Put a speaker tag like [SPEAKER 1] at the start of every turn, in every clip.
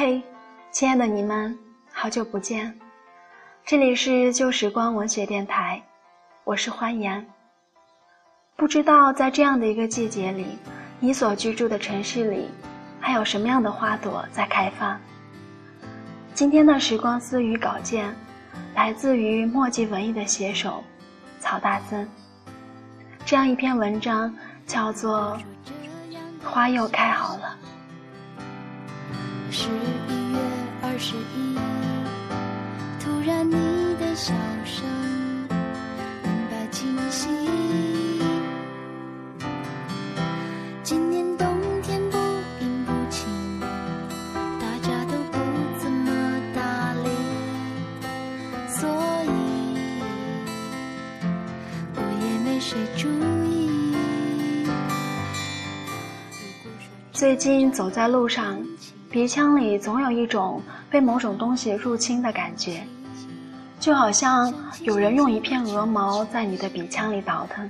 [SPEAKER 1] 嘿，亲爱的你们，好久不见！这里是旧时光文学电台，我是欢颜。不知道在这样的一个季节里，你所居住的城市里，还有什么样的花朵在开放？今天的时光私语稿件，来自于墨迹文艺的写手曹大森。这样一篇文章叫做《花又开好了》。十一月二十一，突然你的笑声，明白清晰。今年冬天不阴不晴，大家都不怎么搭理，所以我也没谁注意。最近走在路上。鼻腔里总有一种被某种东西入侵的感觉，就好像有人用一片鹅毛在你的鼻腔里倒腾，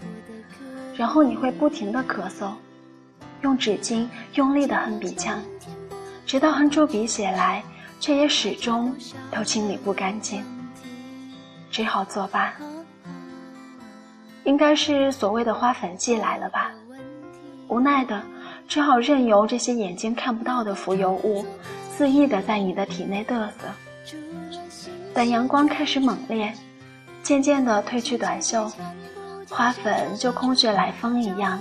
[SPEAKER 1] 然后你会不停的咳嗽，用纸巾用力的哼鼻腔，直到哼出鼻血来，却也始终都清理不干净，只好作罢。应该是所谓的花粉季来了吧，无奈的。只好任由这些眼睛看不到的浮游物肆意的在你的体内嘚瑟。等阳光开始猛烈，渐渐的褪去短袖，花粉就空穴来风一样，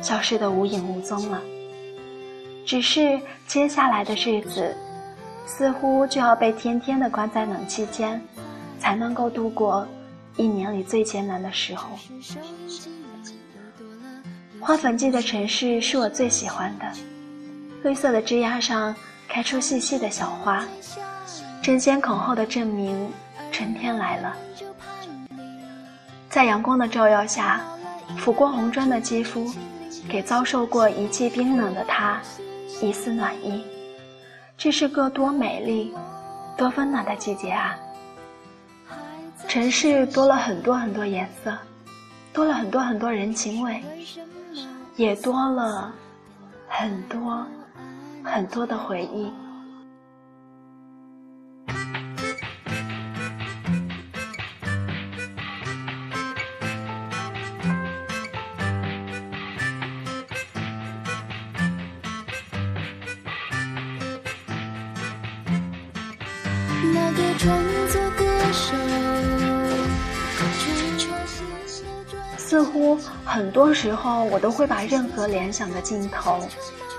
[SPEAKER 1] 消失的无影无踪了。只是接下来的日子，似乎就要被天天的关在冷气间，才能够度过一年里最艰难的时候。花粉季的城市是我最喜欢的，绿色的枝桠上开出细细的小花，争先恐后的证明春天来了。在阳光的照耀下，抚过红砖的肌肤，给遭受过一季冰冷的他一丝暖意。这是个多美丽、多温暖的季节啊！城市多了很多很多颜色，多了很多很多人情味。也多了很多很多的回忆。那个创作似乎很多时候，我都会把任何联想的镜头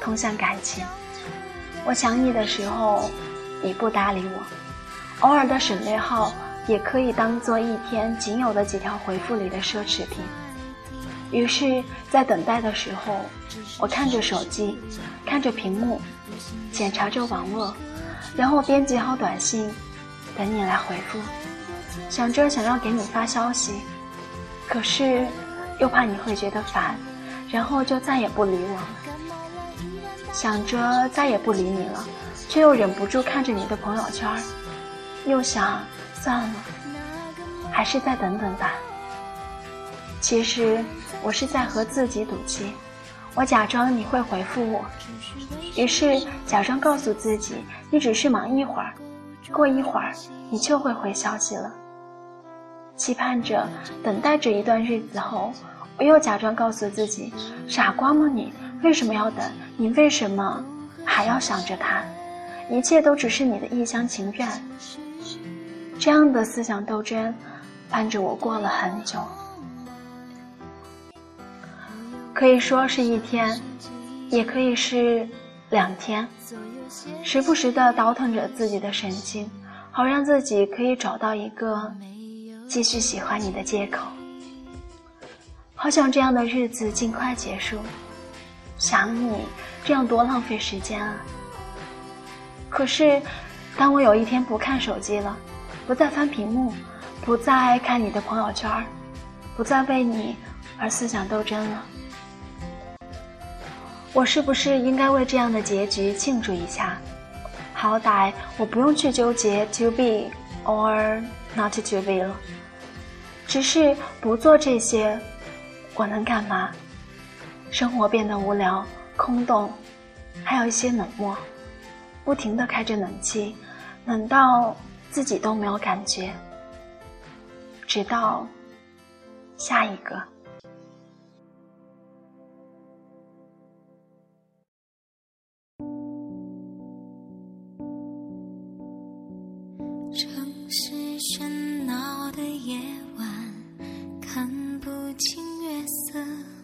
[SPEAKER 1] 通向感情。我想你的时候，你不搭理我；偶尔的省略号，也可以当做一天仅有的几条回复里的奢侈品。于是，在等待的时候，我看着手机，看着屏幕，检查着网络，然后编辑好短信，等你来回复，想着想要给你发消息。可是，又怕你会觉得烦，然后就再也不理我了。想着再也不理你了，却又忍不住看着你的朋友圈，又想算了，还是再等等吧。其实我是在和自己赌气，我假装你会回复我，于是假装告诉自己你只是忙一会儿，过一会儿你就会回消息了。期盼着，等待着一段日子后，我又假装告诉自己：“傻瓜吗？你为什么要等？你为什么还要想着他？一切都只是你的一厢情愿。”这样的思想斗争，伴着我过了很久，可以说是一天，也可以是两天，时不时的倒腾着自己的神经，好让自己可以找到一个。继续喜欢你的借口，好想这样的日子尽快结束。想你，这样多浪费时间啊！可是，当我有一天不看手机了，不再翻屏幕，不再看你的朋友圈，不再为你而思想斗争了，我是不是应该为这样的结局庆祝一下？好歹我不用去纠结 to be or not to be 了。只是不做这些，我能干嘛？生活变得无聊、空洞，还有一些冷漠。不停的开着冷气，冷到自己都没有感觉，直到下一个
[SPEAKER 2] 城市。喧闹的夜晚看不清月色。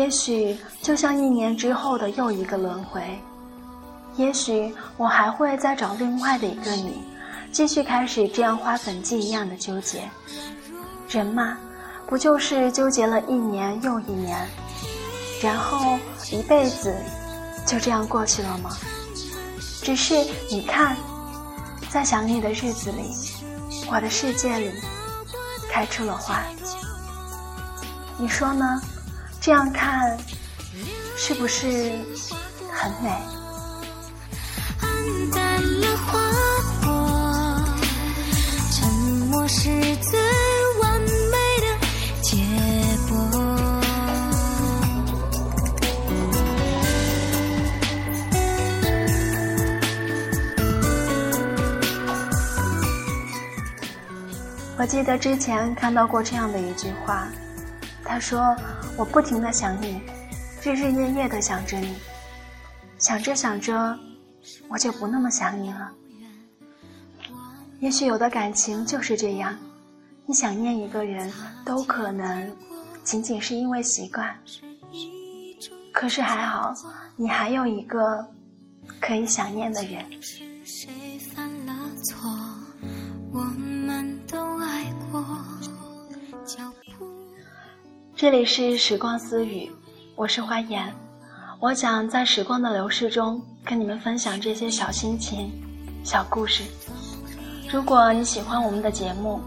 [SPEAKER 1] 也许就像一年之后的又一个轮回，也许我还会再找另外的一个你，继续开始这样花粉季一样的纠结。人嘛，不就是纠结了一年又一年，然后一辈子就这样过去了吗？只是你看，在想你的日子里，我的世界里开出了花。你说呢？这样看，是不是很美？沉默是最完美的结果。我记得之前看到过这样的一句话。他说：“我不停的想你，日日夜夜的想着你，想着想着，我就不那么想你了。也许有的感情就是这样，你想念一个人都可能仅仅是因为习惯。可是还好，你还有一个可以想念的人。”谁犯了错”我们这里是时光私语，我是花颜，我想在时光的流逝中跟你们分享这些小心情、小故事。如果你喜欢我们的节目，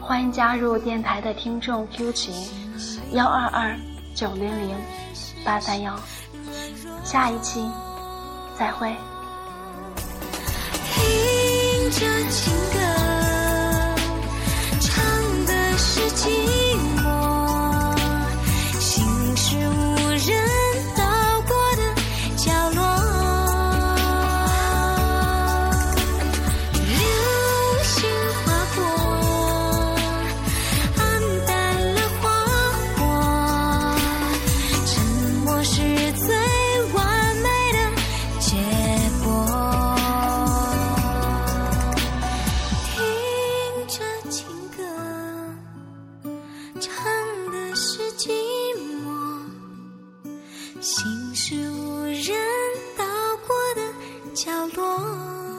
[SPEAKER 1] 欢迎加入电台的听众 Q 群幺二二九零零八三幺，下一期再会。听着情歌，是无人到过的角落。